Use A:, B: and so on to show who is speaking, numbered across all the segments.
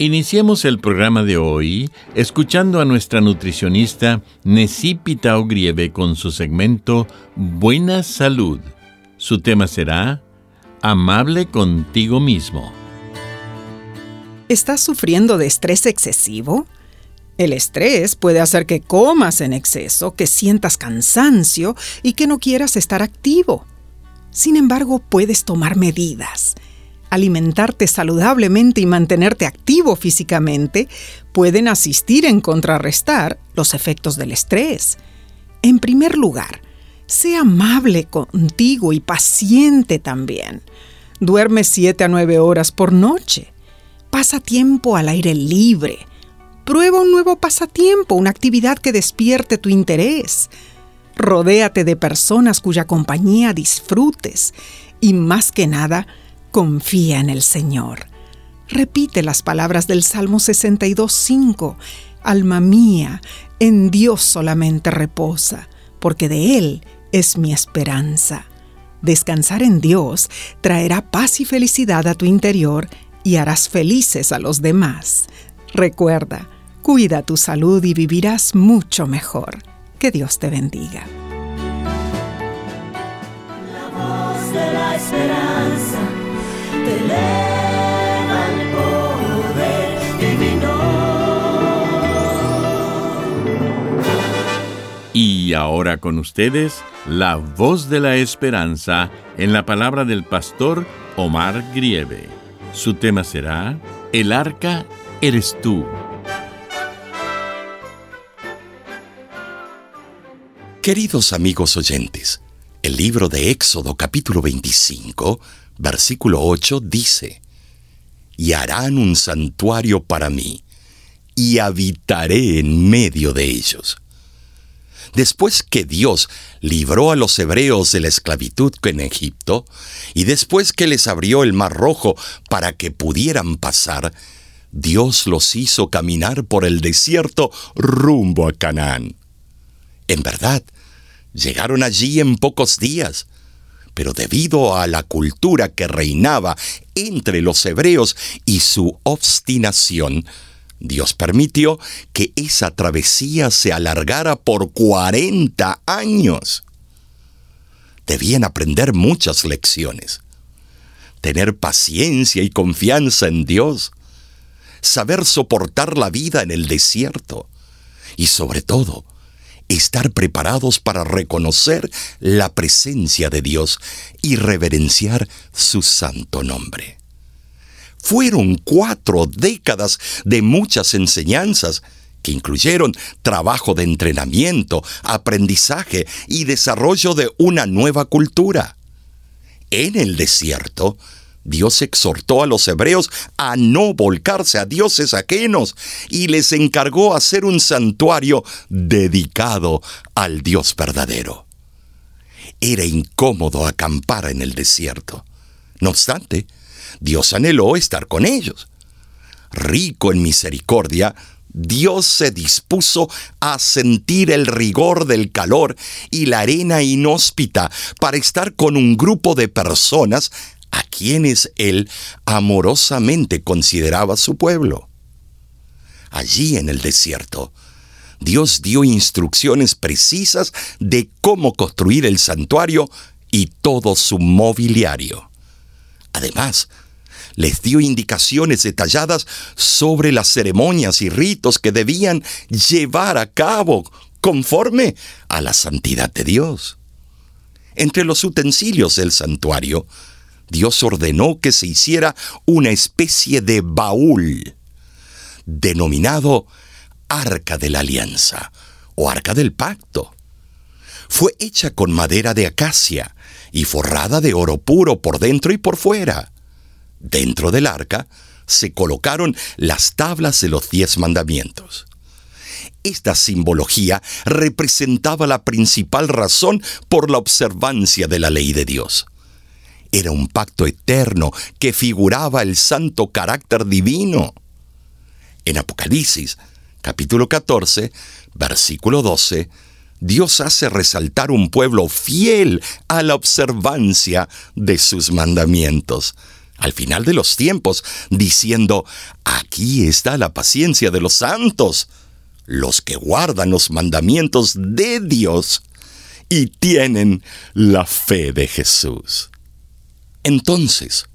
A: Iniciemos el programa de hoy escuchando a nuestra nutricionista Necipita Ogrieve con su segmento Buena Salud. Su tema será Amable contigo mismo.
B: ¿Estás sufriendo de estrés excesivo? El estrés puede hacer que comas en exceso, que sientas cansancio y que no quieras estar activo. Sin embargo, puedes tomar medidas alimentarte saludablemente y mantenerte activo físicamente pueden asistir en contrarrestar los efectos del estrés. En primer lugar, sé amable contigo y paciente también. Duerme 7 a 9 horas por noche. Pasa tiempo al aire libre. Prueba un nuevo pasatiempo, una actividad que despierte tu interés. Rodéate de personas cuya compañía disfrutes y más que nada, Confía en el Señor. Repite las palabras del Salmo 62.5. Alma mía, en Dios solamente reposa, porque de Él es mi esperanza. Descansar en Dios traerá paz y felicidad a tu interior y harás felices a los demás. Recuerda, cuida tu salud y vivirás mucho mejor. Que Dios te bendiga.
C: La voz de la esperanza
A: y ahora con ustedes, la voz de la esperanza en la palabra del pastor Omar Grieve. Su tema será, El arca eres tú.
D: Queridos amigos oyentes, el libro de Éxodo capítulo 25 versículo 8 dice, y harán un santuario para mí, y habitaré en medio de ellos. Después que Dios libró a los hebreos de la esclavitud en Egipto, y después que les abrió el mar rojo para que pudieran pasar, Dios los hizo caminar por el desierto rumbo a Canaán. En verdad, llegaron allí en pocos días, pero debido a la cultura que reinaba entre los hebreos y su obstinación, Dios permitió que esa travesía se alargara por 40 años. Debían aprender muchas lecciones. Tener paciencia y confianza en Dios. Saber soportar la vida en el desierto. Y sobre todo, estar preparados para reconocer la presencia de Dios y reverenciar su santo nombre. Fueron cuatro décadas de muchas enseñanzas que incluyeron trabajo de entrenamiento, aprendizaje y desarrollo de una nueva cultura. En el desierto, Dios exhortó a los hebreos a no volcarse a dioses ajenos y les encargó hacer un santuario dedicado al Dios verdadero. Era incómodo acampar en el desierto. No obstante, Dios anheló estar con ellos. Rico en misericordia, Dios se dispuso a sentir el rigor del calor y la arena inhóspita para estar con un grupo de personas a quienes él amorosamente consideraba su pueblo. Allí en el desierto, Dios dio instrucciones precisas de cómo construir el santuario y todo su mobiliario. Además, les dio indicaciones detalladas sobre las ceremonias y ritos que debían llevar a cabo conforme a la santidad de Dios. Entre los utensilios del santuario, Dios ordenó que se hiciera una especie de baúl, denominado Arca de la Alianza o Arca del Pacto. Fue hecha con madera de acacia y forrada de oro puro por dentro y por fuera. Dentro del arca se colocaron las tablas de los diez mandamientos. Esta simbología representaba la principal razón por la observancia de la ley de Dios. Era un pacto eterno que figuraba el santo carácter divino. En Apocalipsis, capítulo 14, versículo 12, Dios hace resaltar un pueblo fiel a la observancia de sus mandamientos al final de los tiempos, diciendo, aquí está la paciencia de los santos, los que guardan los mandamientos de Dios y tienen la fe de Jesús. Entonces,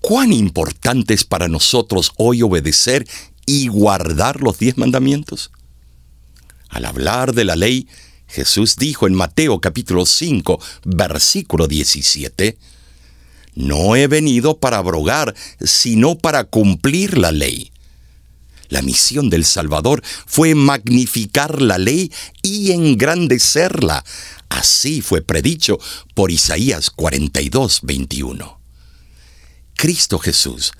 D: ¿cuán importante es para nosotros hoy obedecer y guardar los diez mandamientos? Al hablar de la ley, Jesús dijo en Mateo capítulo 5, versículo 17, No he venido para abrogar, sino para cumplir la ley. La misión del Salvador fue magnificar la ley y engrandecerla. Así fue predicho por Isaías 42, 21. Cristo Jesús,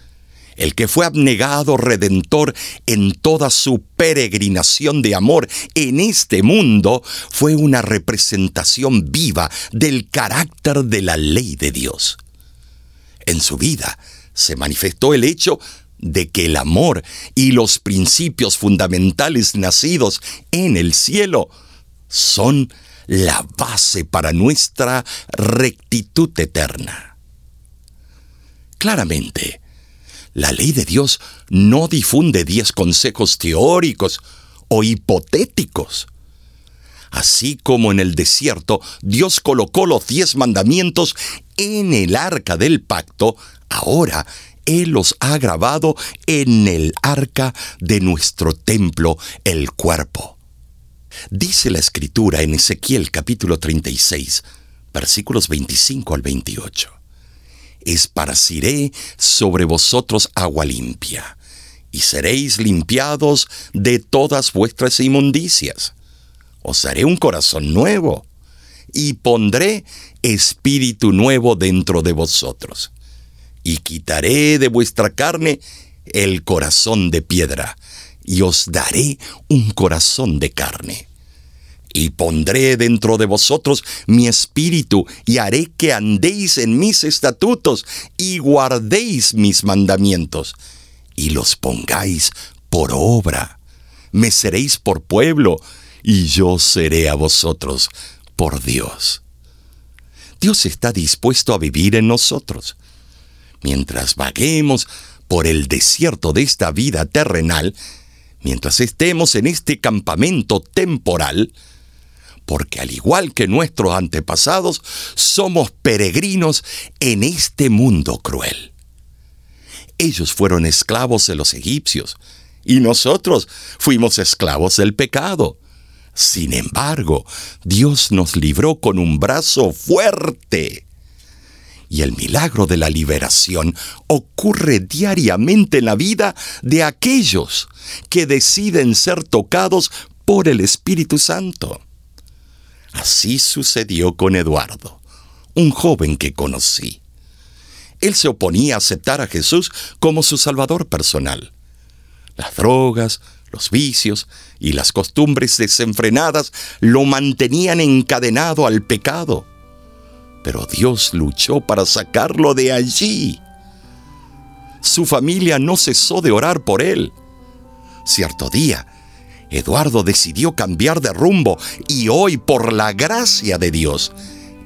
D: el que fue abnegado redentor en toda su peregrinación de amor en este mundo, fue una representación viva del carácter de la ley de Dios. En su vida se manifestó el hecho de que el amor y los principios fundamentales nacidos en el cielo son la base para nuestra rectitud eterna. Claramente, la ley de Dios no difunde diez consejos teóricos o hipotéticos. Así como en el desierto Dios colocó los diez mandamientos en el arca del pacto, ahora él los ha grabado en el arca de nuestro templo, el cuerpo. Dice la escritura en Ezequiel capítulo 36, versículos 25 al 28. Esparciré sobre vosotros agua limpia, y seréis limpiados de todas vuestras inmundicias. Os haré un corazón nuevo, y pondré espíritu nuevo dentro de vosotros y quitaré de vuestra carne el corazón de piedra, y os daré un corazón de carne. Y pondré dentro de vosotros mi espíritu, y haré que andéis en mis estatutos, y guardéis mis mandamientos, y los pongáis por obra. Me seréis por pueblo, y yo seré a vosotros por Dios. Dios está dispuesto a vivir en nosotros mientras vaguemos por el desierto de esta vida terrenal, mientras estemos en este campamento temporal, porque al igual que nuestros antepasados, somos peregrinos en este mundo cruel. Ellos fueron esclavos de los egipcios, y nosotros fuimos esclavos del pecado. Sin embargo, Dios nos libró con un brazo fuerte y el milagro de la liberación ocurre diariamente en la vida de aquellos que deciden ser tocados por el Espíritu Santo. Así sucedió con Eduardo, un joven que conocí. Él se oponía a aceptar a Jesús como su Salvador personal. Las drogas, los vicios y las costumbres desenfrenadas lo mantenían encadenado al pecado pero Dios luchó para sacarlo de allí. Su familia no cesó de orar por él. Cierto día, Eduardo decidió cambiar de rumbo y hoy, por la gracia de Dios,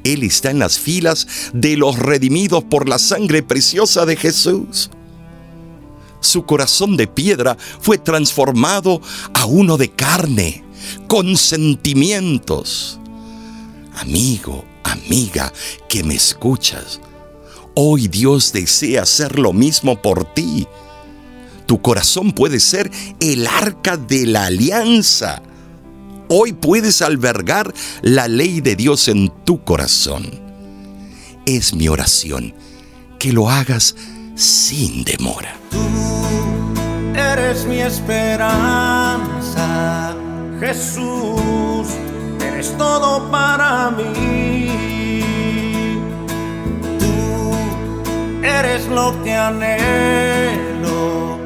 D: él está en las filas de los redimidos por la sangre preciosa de Jesús. Su corazón de piedra fue transformado a uno de carne con sentimientos. Amigo, amiga, que me escuchas, hoy Dios desea hacer lo mismo por ti. Tu corazón puede ser el arca de la alianza. Hoy puedes albergar la ley de Dios en tu corazón. Es mi oración que lo hagas sin demora.
E: Tú eres mi esperanza, Jesús, eres todo para mí. Tú eres lo que anhelo,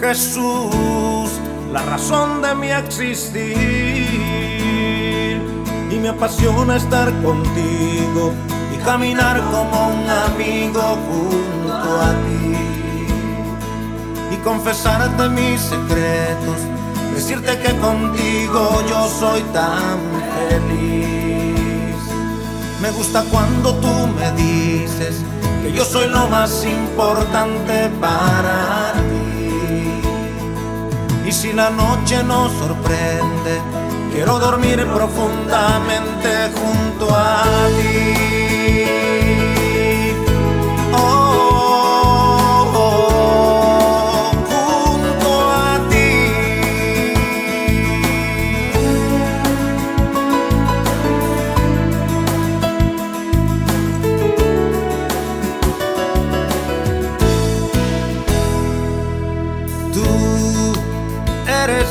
E: Jesús, la razón de mi existir. Y me apasiona estar contigo y caminar como un amigo junto a ti y confesarte mis secretos, decirte que contigo yo soy tan feliz. Me gusta cuando tú me dices que yo soy lo más importante para ti. Y si la noche nos sorprende, quiero dormir profundamente junto a ti.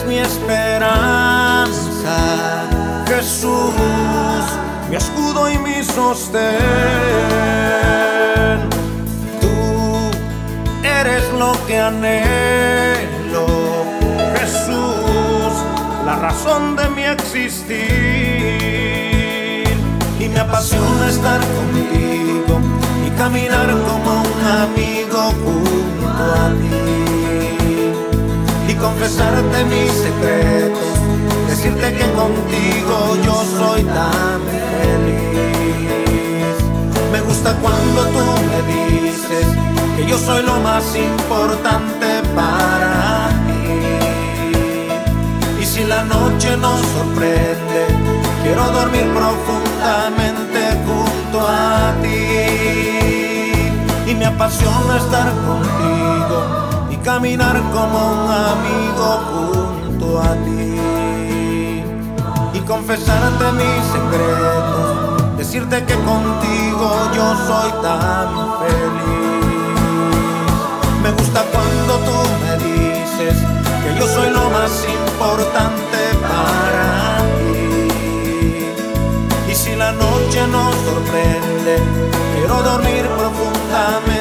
E: Mi esperanza, Jesús, mi escudo y mi sostén. Tú eres lo que anhelo, Jesús, la razón de mi existir. Y me apasiona estar contigo y caminar como un amigo confesarte mis secretos, decirte que contigo yo soy tan feliz. Me gusta cuando tú me dices que yo soy lo más importante para ti. Y si la noche nos sorprende, quiero dormir profundamente junto a ti. Y me apasiona estar contigo caminar como un amigo junto a ti y confesarte mis secretos, decirte que contigo yo soy tan feliz. Me gusta cuando tú me dices que yo soy lo más importante para ti. Y si la noche nos sorprende, quiero dormir profundamente